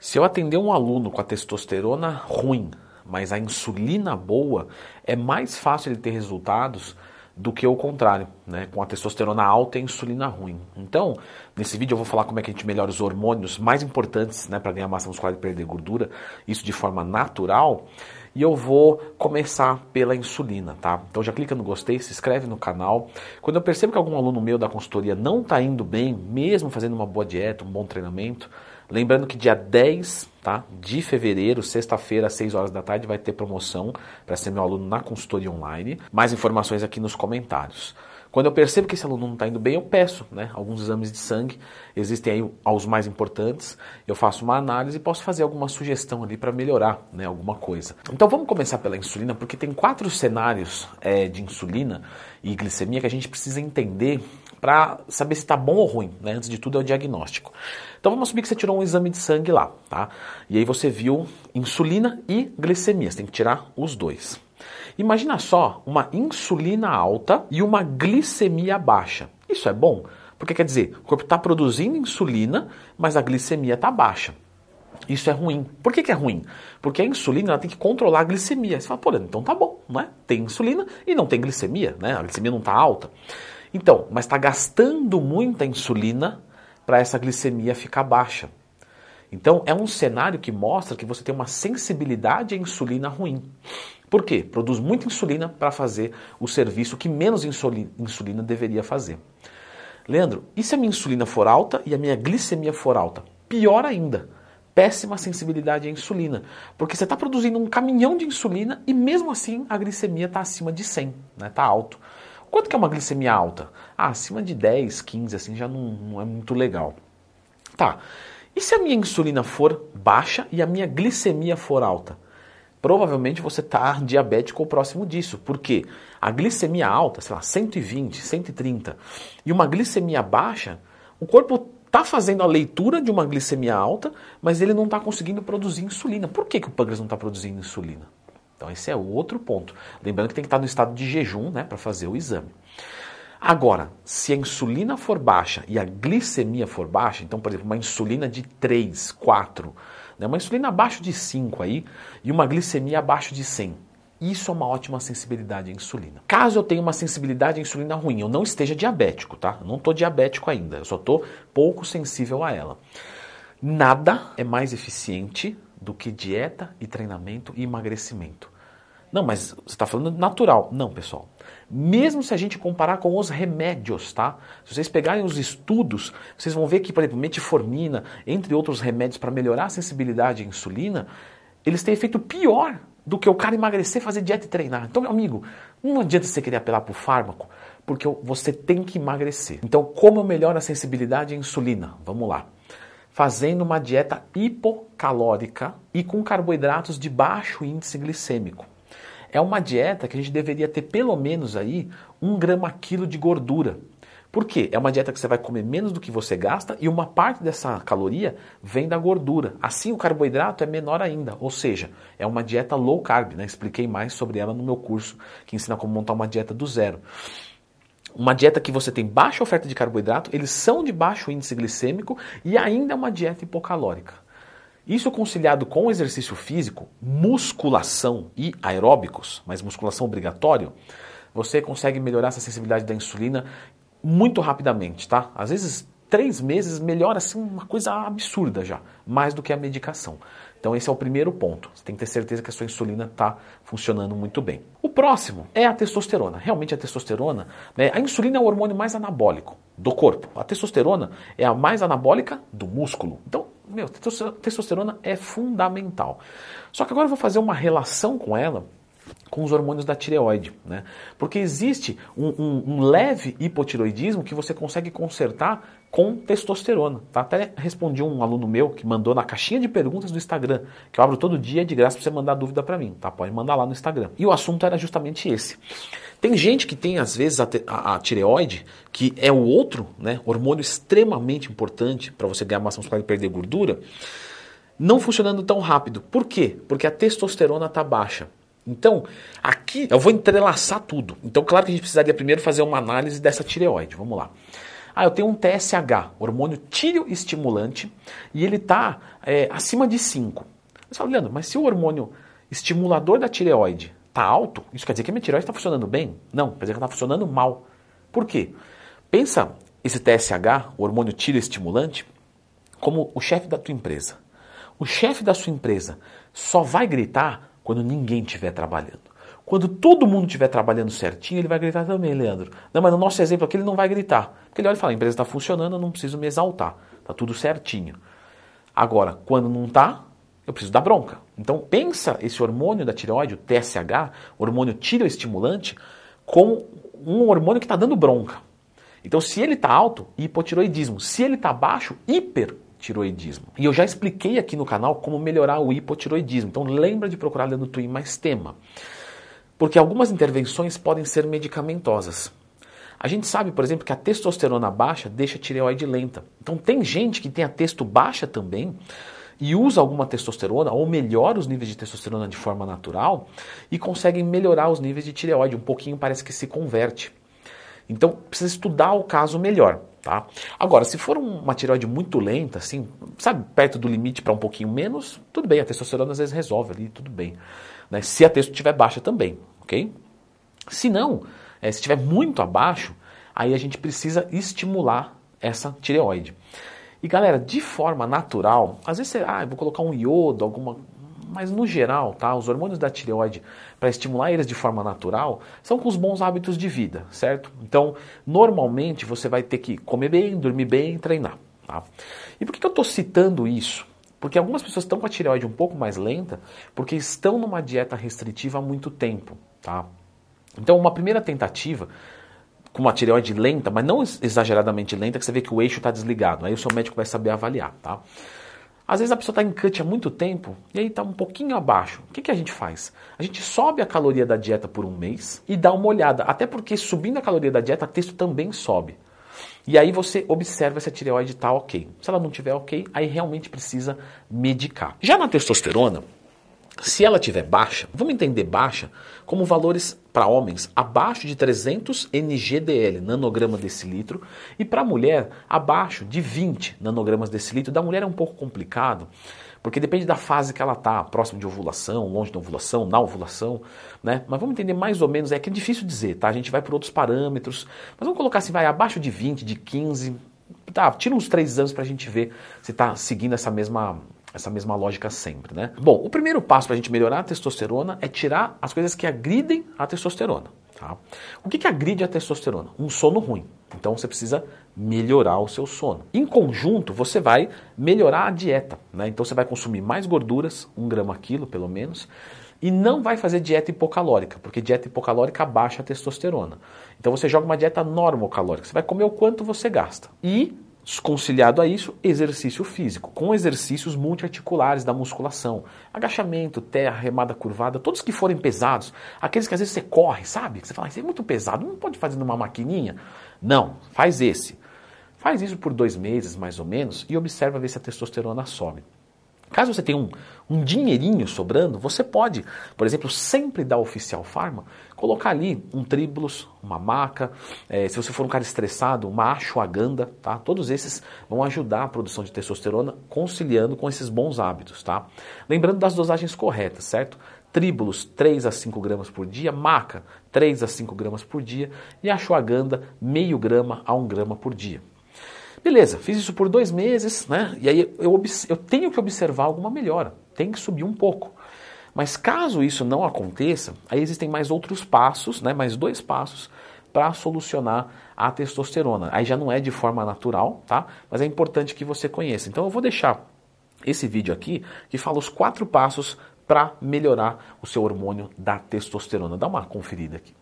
Se eu atender um aluno com a testosterona ruim, mas a insulina boa, é mais fácil ele ter resultados do que o contrário, né? com a testosterona alta e a insulina ruim. Então, nesse vídeo eu vou falar como é que a gente melhora os hormônios mais importantes né, para ganhar massa muscular e perder gordura, isso de forma natural. E eu vou começar pela insulina, tá? Então já clica no gostei, se inscreve no canal. Quando eu percebo que algum aluno meu da consultoria não está indo bem, mesmo fazendo uma boa dieta, um bom treinamento, lembrando que dia 10 tá, de fevereiro, sexta-feira, às 6 horas da tarde, vai ter promoção para ser meu aluno na consultoria online. Mais informações aqui nos comentários. Quando eu percebo que esse aluno não está indo bem, eu peço né, alguns exames de sangue. Existem aí os mais importantes. Eu faço uma análise e posso fazer alguma sugestão ali para melhorar né, alguma coisa. Então vamos começar pela insulina, porque tem quatro cenários é, de insulina e glicemia que a gente precisa entender para saber se está bom ou ruim. Né? Antes de tudo é o diagnóstico. Então vamos assumir que você tirou um exame de sangue lá, tá? E aí você viu insulina e glicemia. Você tem que tirar os dois. Imagina só uma insulina alta e uma glicemia baixa. Isso é bom? Porque quer dizer, o corpo está produzindo insulina, mas a glicemia está baixa. Isso é ruim. Por que, que, é ruim? Porque a insulina ela tem que controlar a glicemia. Você fala, pô, então tá bom, não é? Tem insulina e não tem glicemia, né? A glicemia não está alta. Então, mas está gastando muita insulina para essa glicemia ficar baixa. Então, é um cenário que mostra que você tem uma sensibilidade à insulina ruim. Por quê? Produz muita insulina para fazer o serviço que menos insulina deveria fazer. Leandro, e se a minha insulina for alta e a minha glicemia for alta? Pior ainda, péssima sensibilidade à insulina, porque você está produzindo um caminhão de insulina e mesmo assim a glicemia está acima de 100, está né? Tá alto. Quanto que é uma glicemia alta? Ah, acima de 10, 15, assim já não, não é muito legal. Tá, e se a minha insulina for baixa e a minha glicemia for alta? provavelmente você está diabético ou próximo disso. Porque a glicemia alta, sei lá, 120, 130, e uma glicemia baixa, o corpo está fazendo a leitura de uma glicemia alta, mas ele não está conseguindo produzir insulina. Por que, que o pâncreas não está produzindo insulina? Então esse é outro ponto. Lembrando que tem que estar no estado de jejum né, para fazer o exame. Agora, se a insulina for baixa e a glicemia for baixa, então, por exemplo, uma insulina de 3, 4, né? Uma insulina abaixo de 5 aí e uma glicemia abaixo de 100. Isso é uma ótima sensibilidade à insulina. Caso eu tenha uma sensibilidade à insulina ruim, eu não esteja diabético, tá? Eu não estou diabético ainda, eu só estou pouco sensível a ela. Nada é mais eficiente do que dieta e treinamento e emagrecimento. Não, mas você está falando natural. Não, pessoal. Mesmo se a gente comparar com os remédios, tá? Se vocês pegarem os estudos, vocês vão ver que, por exemplo, metformina, entre outros remédios para melhorar a sensibilidade à insulina, eles têm efeito pior do que o cara emagrecer, fazer dieta e treinar. Então, meu amigo, não adianta você querer apelar para o fármaco, porque você tem que emagrecer. Então, como eu melhoro a sensibilidade à insulina? Vamos lá fazendo uma dieta hipocalórica e com carboidratos de baixo índice glicêmico é uma dieta que a gente deveria ter pelo menos aí um grama quilo de gordura. Por quê? É uma dieta que você vai comer menos do que você gasta e uma parte dessa caloria vem da gordura. Assim, o carboidrato é menor ainda, ou seja, é uma dieta low carb. Né? Expliquei mais sobre ela no meu curso que ensina como montar uma dieta do zero. Uma dieta que você tem baixa oferta de carboidrato, eles são de baixo índice glicêmico e ainda é uma dieta hipocalórica. Isso conciliado com exercício físico, musculação e aeróbicos, mas musculação obrigatório, você consegue melhorar essa sensibilidade da insulina muito rapidamente, tá? Às vezes, três meses melhora assim uma coisa absurda já, mais do que a medicação. Então esse é o primeiro ponto. Você tem que ter certeza que a sua insulina está funcionando muito bem. O próximo é a testosterona. Realmente a testosterona, né, a insulina é o hormônio mais anabólico do corpo. A testosterona é a mais anabólica do músculo. Então meu, testosterona é fundamental. Só que agora eu vou fazer uma relação com ela com os hormônios da tireoide, né? Porque existe um, um, um, leve hipotiroidismo que você consegue consertar com testosterona. Tá? Até respondi um aluno meu que mandou na caixinha de perguntas do Instagram, que eu abro todo dia de graça para você mandar dúvida para mim, tá? Pode mandar lá no Instagram. E o assunto era justamente esse. Tem gente que tem, às vezes, a, a, tireoide, que é o outro né, hormônio extremamente importante para você ganhar massa muscular e perder gordura, não funcionando tão rápido. Por quê? Porque a testosterona está baixa. Então, aqui eu vou entrelaçar tudo. Então, claro que a gente precisaria primeiro fazer uma análise dessa tireoide. Vamos lá. Ah, eu tenho um TSH, hormônio tireoestimulante, e ele está é, acima de 5. Você fala, Leandro, mas se o hormônio estimulador da tireoide está alto, isso quer dizer que a minha tireoide está funcionando bem? Não, quer dizer que está funcionando mal. Por quê? Pensa esse TSH, o hormônio tireoestimulante, como o chefe da tua empresa. O chefe da sua empresa só vai gritar quando ninguém estiver trabalhando. Quando todo mundo estiver trabalhando certinho, ele vai gritar também, Leandro. Não, mas no nosso exemplo aqui ele não vai gritar. Porque ele olha e fala, a empresa está funcionando, eu não preciso me exaltar. Está tudo certinho. Agora, quando não está, eu preciso dar bronca. Então pensa esse hormônio da tireoide, o TSH, hormônio tireoestimulante, como um hormônio que está dando bronca. Então se ele está alto, hipotiroidismo. Se ele está baixo, hipertiroidismo. E eu já expliquei aqui no canal como melhorar o hipotiroidismo. Então lembra de procurar Leandro Twin mais tema. Porque algumas intervenções podem ser medicamentosas. A gente sabe, por exemplo, que a testosterona baixa deixa a tireoide lenta. Então tem gente que tem a testo baixa também, e usa alguma testosterona ou melhora os níveis de testosterona de forma natural e conseguem melhorar os níveis de tireoide. Um pouquinho parece que se converte. Então precisa estudar o caso melhor. Tá? Agora, se for uma tireoide muito lenta, assim, sabe, perto do limite para um pouquinho menos, tudo bem, a testosterona às vezes resolve ali, tudo bem. Né? Se a testo estiver baixa também, ok? Se não, é, se estiver muito abaixo, aí a gente precisa estimular essa tireoide. E galera, de forma natural, às vezes você, ah, vou colocar um iodo, alguma. Mas no geral, tá? Os hormônios da tireoide, para estimular eles de forma natural, são com os bons hábitos de vida, certo? Então, normalmente você vai ter que comer bem, dormir bem, treinar. Tá? E por que, que eu estou citando isso? Porque algumas pessoas estão com a tireoide um pouco mais lenta porque estão numa dieta restritiva há muito tempo. Tá? Então, uma primeira tentativa com uma tireoide lenta, mas não exageradamente lenta, que você vê que o eixo está desligado. Aí o seu médico vai saber avaliar, tá? Às vezes a pessoa está em cut há muito tempo e aí está um pouquinho abaixo. O que, que a gente faz? A gente sobe a caloria da dieta por um mês e dá uma olhada. Até porque subindo a caloria da dieta, o texto também sobe. E aí você observa se a tireoide está ok. Se ela não estiver ok, aí realmente precisa medicar. Já na testosterona, se ela tiver baixa, vamos entender baixa como valores para homens abaixo de 300 NGDL, nanograma decilitro, e para mulher abaixo de 20 nanogramas decilitro. Da mulher é um pouco complicado, porque depende da fase que ela está, próximo de ovulação, longe da ovulação, na ovulação, né? Mas vamos entender mais ou menos, é que é difícil dizer, tá? A gente vai por outros parâmetros, mas vamos colocar assim, vai abaixo de 20, de 15, tá? Tira uns três anos para a gente ver se está seguindo essa mesma essa mesma lógica sempre, né? Bom, o primeiro passo para a gente melhorar a testosterona é tirar as coisas que agridem a testosterona. Tá? O que, que agride a testosterona? Um sono ruim. Então você precisa melhorar o seu sono. Em conjunto, você vai melhorar a dieta. Né? Então você vai consumir mais gorduras, um grama quilo pelo menos, e não vai fazer dieta hipocalórica, porque dieta hipocalórica abaixa a testosterona. Então você joga uma dieta normocalórica. Você vai comer o quanto você gasta. E Conciliado a isso, exercício físico, com exercícios multiarticulares da musculação. Agachamento, terra, remada curvada, todos que forem pesados, aqueles que às vezes você corre, sabe? Você fala, isso é muito pesado, não pode fazer numa maquininha. Não, faz esse. Faz isso por dois meses, mais ou menos, e observa ver se a testosterona sobe. Caso você tenha um, um dinheirinho sobrando, você pode, por exemplo, sempre da Oficial Pharma, colocar ali um tribulus, uma maca, é, se você for um cara estressado, uma ashwagandha, tá? Todos esses vão ajudar a produção de testosterona, conciliando com esses bons hábitos, tá? Lembrando das dosagens corretas, certo? Tribulus, 3 a 5 gramas por dia, maca, 3 a 5 gramas por dia, e ashwagandha, meio grama a 1 grama por dia. Beleza, fiz isso por dois meses, né? E aí eu, eu tenho que observar alguma melhora, tem que subir um pouco. Mas caso isso não aconteça, aí existem mais outros passos, né? Mais dois passos para solucionar a testosterona. Aí já não é de forma natural, tá? Mas é importante que você conheça. Então eu vou deixar esse vídeo aqui que fala os quatro passos para melhorar o seu hormônio da testosterona. Dá uma conferida aqui.